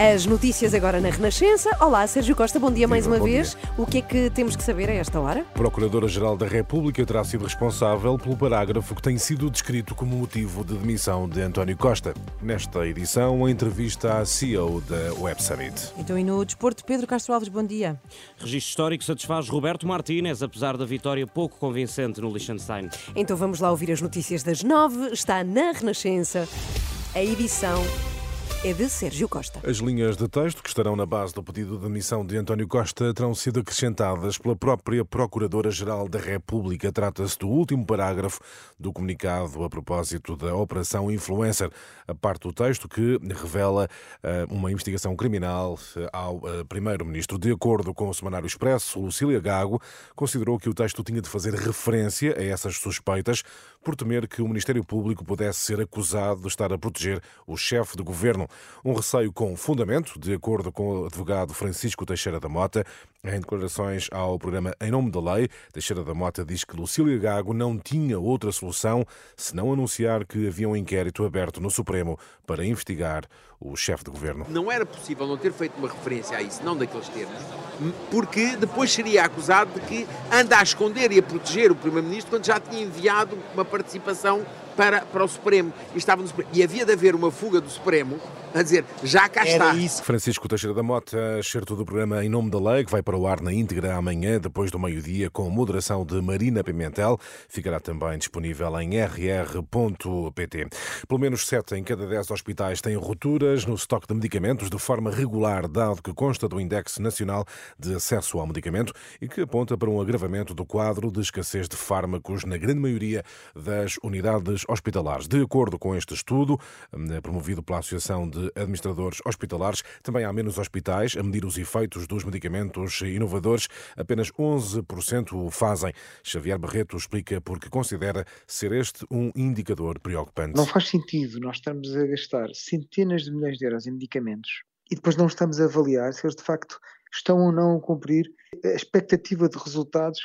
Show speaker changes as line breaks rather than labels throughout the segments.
As notícias agora na Renascença. Olá, Sérgio Costa, bom dia mais uma vez. O que é que temos que saber a esta hora?
Procuradora-Geral da República terá sido responsável pelo parágrafo que tem sido descrito como motivo de demissão de António Costa. Nesta edição, a entrevista à CEO da Web Summit.
Então, e no desporto, Pedro Castro Alves, bom dia.
Registro histórico satisfaz Roberto Martínez, apesar da vitória pouco convincente no Liechtenstein.
Então vamos lá ouvir as notícias das nove. Está na Renascença. A edição é de Sérgio Costa.
As linhas de texto que estarão na base do pedido de demissão de António Costa terão sido acrescentadas pela própria Procuradora-Geral da República. Trata-se do último parágrafo do comunicado a propósito da Operação Influencer, a parte do texto que revela uh, uma investigação criminal uh, ao uh, Primeiro-Ministro. De acordo com o Semanário Expresso, Lucília Gago considerou que o texto tinha de fazer referência a essas suspeitas por temer que o Ministério Público pudesse ser acusado de estar a proteger o chefe de governo. Um receio com fundamento, de acordo com o advogado Francisco Teixeira da Mota, em declarações ao programa Em Nome da Lei, Teixeira da Mota diz que Lucília Gago não tinha outra solução senão anunciar que havia um inquérito aberto no Supremo para investigar o chefe de governo.
Não era possível não ter feito uma referência a isso, não daqueles termos, porque depois seria acusado de que anda a esconder e a proteger o Primeiro-Ministro quando já tinha enviado uma participação para, para o Supremo. E, estava no Supremo. e havia de haver uma fuga do Supremo a dizer, já cá está.
Isso. Francisco Teixeira da Mota, excerto do programa Em Nome da Lei, que vai para o ar na íntegra amanhã, depois do meio-dia, com moderação de Marina Pimentel. Ficará também disponível em rr.pt. Pelo menos sete em cada dez hospitais têm rupturas no estoque de medicamentos de forma regular, dado que consta do Index Nacional de Acesso ao Medicamento e que aponta para um agravamento do quadro de escassez de fármacos na grande maioria das unidades hospitalares. De acordo com este estudo, eh, promovido pela Associação de Administradores Hospitalares, também há menos hospitais a medir os efeitos dos medicamentos inovadores. Apenas 11% o fazem. Xavier Barreto explica porque considera ser este um indicador preocupante.
Não faz sentido nós estarmos a gastar centenas de milhões de euros em medicamentos e depois não estamos a avaliar se eles de facto estão ou não a cumprir a expectativa de resultados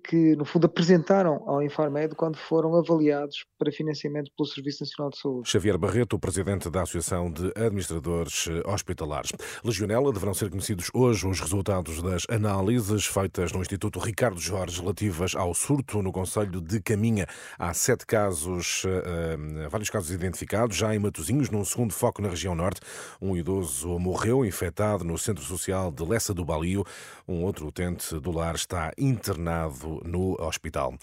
que, no fundo, apresentaram ao Infarmed quando foram avaliados para financiamento pelo Serviço Nacional de Saúde.
Xavier Barreto, presidente da Associação de Administradores Hospitalares. Legionela deverão ser conhecidos hoje os resultados das análises feitas no Instituto Ricardo Jorge relativas ao surto no Conselho de Caminha. Há sete casos, uh, vários casos identificados, já em Matosinhos, num segundo foco na região norte. Um idoso morreu infectado no Centro Social de Lessa do Balio. Um outro utente do lar está internado no hospital.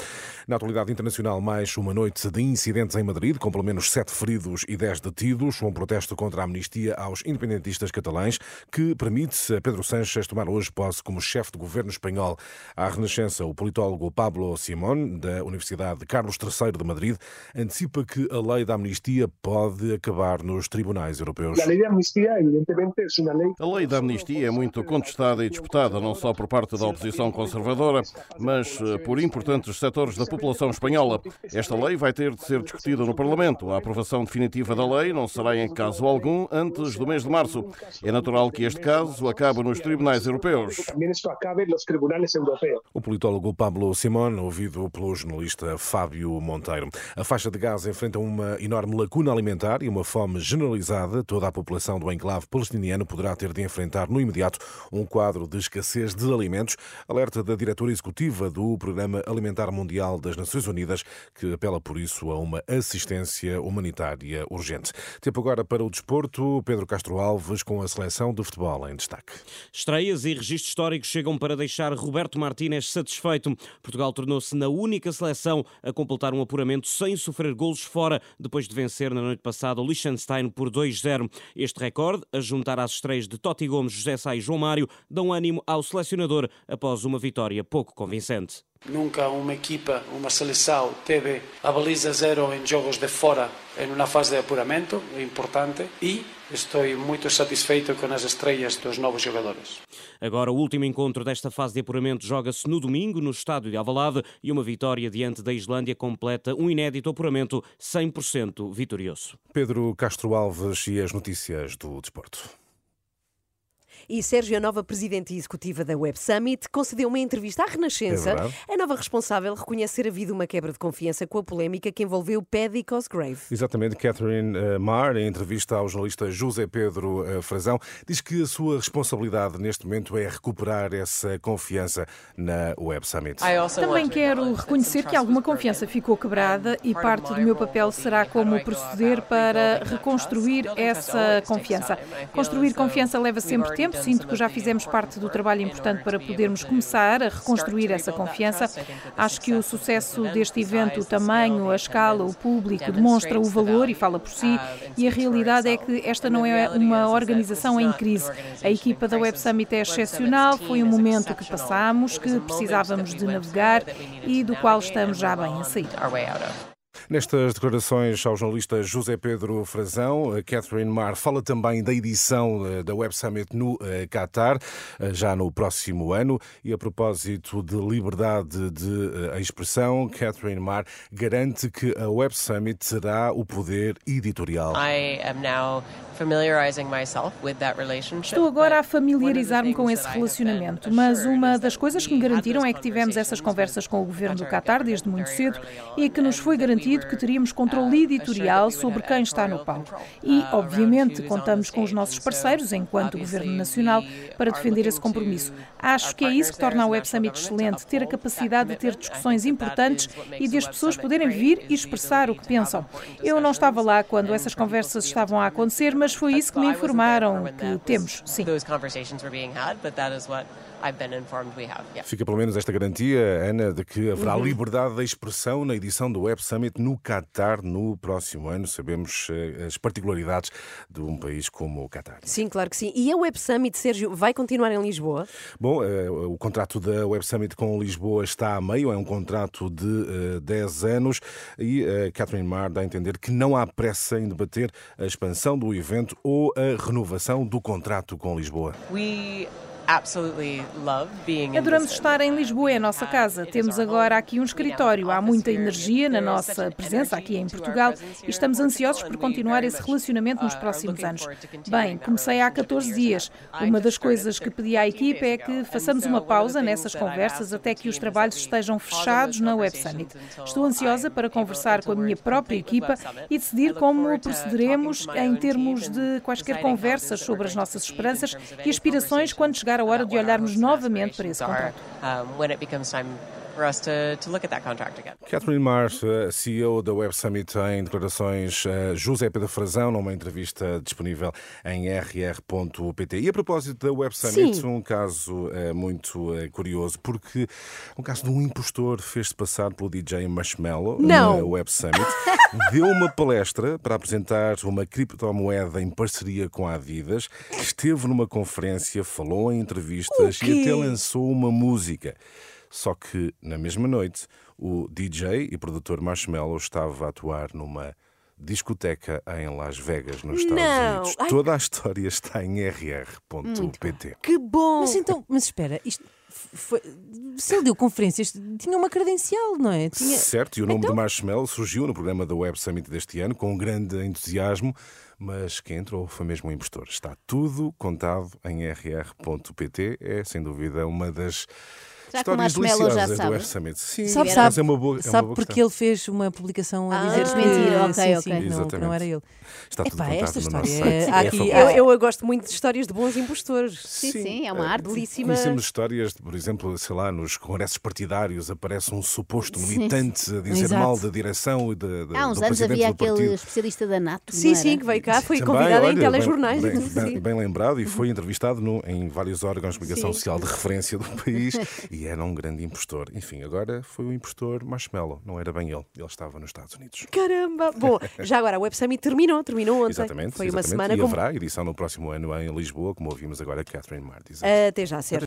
Na atualidade internacional, mais uma noite de incidentes em Madrid, com pelo menos sete feridos e dez detidos. Um protesto contra a amnistia aos independentistas catalães, que permite a Pedro Sánchez tomar hoje posse como chefe de governo espanhol. À Renascença, o politólogo Pablo Simón, da Universidade Carlos III de Madrid, antecipa que a lei da amnistia pode acabar nos tribunais europeus.
A lei da amnistia é
muito contestada e disputada, não só por parte da oposição conservadora, mas por importantes setores da população espanhola. Esta lei vai ter de ser discutida no Parlamento. A aprovação definitiva da lei não será em caso algum antes do mês de março. É natural que este caso acabe nos tribunais europeus.
O politólogo Pablo Simón, ouvido pelo jornalista Fábio Monteiro. A faixa de Gaza enfrenta uma enorme lacuna alimentar e uma fome generalizada. Toda a população do enclave palestiniano poderá ter de enfrentar no imediato um quadro de escassez de alimentos. Alerta da diretora executiva do Programa Alimentar Mundial das Nações Unidas, que apela por isso a uma assistência humanitária urgente. Tempo agora para o desporto. Pedro Castro Alves com a seleção de futebol em destaque.
Estreias e registros históricos chegam para deixar Roberto Martínez satisfeito. Portugal tornou-se na única seleção a completar um apuramento sem sofrer golos fora, depois de vencer na noite passada o Liechtenstein por 2-0. Este recorde, a juntar às estreias de Totti Gomes, José Sá e João Mário, dão ânimo ao selecionador após uma vitória pouco convincente. Importante.
Nunca uma equipa, uma seleção teve a baliza zero em jogos de fora em uma fase de apuramento, é importante, e estou muito satisfeito com as estreias dos novos jogadores.
Agora, o último encontro desta fase de apuramento joga-se no domingo, no estádio de Alvalade, e uma vitória diante da Islândia completa um inédito apuramento 100% vitorioso.
Pedro Castro Alves e as notícias do desporto.
E Sérgio, a nova presidente executiva da Web Summit, concedeu uma entrevista à Renascença.
É
a nova responsável reconhece ter havido uma quebra de confiança com a polémica que envolveu Paddy Cosgrave.
Exatamente, Catherine eh, Marr, em entrevista ao jornalista José Pedro eh, Frazão, diz que a sua responsabilidade neste momento é recuperar essa confiança na Web Summit.
Também quero reconhecer que alguma confiança ficou quebrada e parte do meu papel será como proceder para reconstruir essa confiança. Construir confiança leva sempre tempo sinto que já fizemos parte do trabalho importante para podermos começar a reconstruir essa confiança. Acho que o sucesso deste evento, o tamanho, a escala, o público, demonstra o valor e fala por si. E a realidade é que esta não é uma organização em crise. A equipa da Web Summit é excepcional, foi um momento que passámos, que precisávamos de navegar e do qual estamos já bem a sair.
Nestas declarações ao jornalista José Pedro Frazão, Catherine Marr fala também da edição eh, da Web Summit no eh, Qatar, eh, já no próximo ano. E a propósito de liberdade de expressão, Catherine Marr garante que a Web Summit terá o poder editorial.
Estou agora a familiarizar-me com esse relacionamento, mas uma das coisas que me garantiram é que tivemos essas conversas com o governo do Qatar desde muito cedo e que nos foi garantido que teríamos controle editorial sobre quem está no palco. E, obviamente, contamos com os nossos parceiros, enquanto Governo Nacional, para defender esse compromisso. Acho que é isso que torna a Web Summit excelente, ter a capacidade de ter discussões importantes e de as pessoas poderem vir e expressar o que pensam. Eu não estava lá quando essas conversas estavam a acontecer, mas foi isso que me informaram que temos, sim.
Fica pelo menos esta garantia, Ana, de que haverá
Uhum.
liberdade de expressão na edição do Web Summit no Qatar no próximo ano. Sabemos eh, as particularidades de um país como o Qatar.
Sim, claro que sim. E a Web Summit, Sérgio, vai continuar em Lisboa?
Bom, eh, o contrato da Web Summit com Lisboa está a meio, é um contrato de eh, 10 anos e eh, Catherine Marr dá a entender que não há pressa em debater a expansão do evento ou a renovação do contrato com Lisboa.
Adoramos estar em Lisboa, é a nossa casa. Temos agora aqui um escritório. Há muita energia na nossa presença aqui em Portugal e estamos ansiosos por continuar esse relacionamento nos próximos anos. Bem, comecei há 14 dias. Uma das coisas que pedi à equipa é que façamos uma pausa nessas conversas até que os trabalhos estejam fechados na Web Summit. Estou ansiosa para conversar com a minha própria equipa e decidir como procederemos em termos de quaisquer conversas sobre as nossas esperanças e aspirações quando chegar a hora de olharmos novamente para esse contrato.
Catherine Marr, eh, CEO da Web Summit, em declarações a José Pedro Frazão, numa entrevista disponível em rr.pt. E a propósito da Web Summit,
Sim.
um caso eh, muito eh, curioso, porque um caso de um impostor fez-se passar pelo DJ Marshmallow
Não.
na Web Summit, deu uma palestra para apresentar uma criptomoeda em parceria com a Adidas, esteve numa conferência, falou em entrevistas e até lançou uma música. Só que, na mesma noite, o DJ e produtor Marshmallow estava a atuar numa discoteca em Las Vegas, nos Estados
Não.
Unidos.
Ai.
Toda a história está em rr.pt.
Que bom!
Mas então, mas espera, isto foi, se ele deu conferências, tinha uma credencial, não é? Tinha...
Certo, e o nome
Então-
de Marshmallow surgiu no programa da Web Summit deste ano com um grande entusiasmo, mas quem entrou foi mesmo um impostor. Está tudo contado em rr.pt. É, sem dúvida, uma das
O
histórias
já
deliciosas do
sabe?
Web Summit. Sim,
Sabe,
mas
sabe,
é uma boa, é uma
sabe
boa
porque
questão.
ele fez uma publicação a
Ah,
dizer que,
desmentir, ok,
sim,
ok.
sim, não, que não era ele.
Está tudo
Epá,
contado
esta
no
história
nosso
é-
É
aqui-
fabuloso.
Eu, eu gosto muito de histórias de bons impostores.
Sim, sim, é uma arte.
Belíssima.
Conhecemos histórias, de, por exemplo, sei lá, nos congressos partidários aparece um suposto
Sim.
militante a dizer
Exato.
mal da direção e de,
Há uns
do
anos
presidente
havia
do
aquele especialista da NATO.
Sim, sim, que veio cá, foi convidado em telejornais.
Bem,
Sim.
lembrado e foi entrevistado no- em vários órgãos de comunicação
Sim.
social de referência do país e era um grande impostor. Enfim, agora foi o impostor Marshmallow, não era bem ele, ele estava nos Estados Unidos.
Caramba! Bom, já agora a Web Summit terminou, terminou ontem.
Exatamente,
Foi uma
exatamente.
semana
e haverá edição no próximo ano em Lisboa, como ouvimos agora a Catherine dizer.
Até já, Sérgio.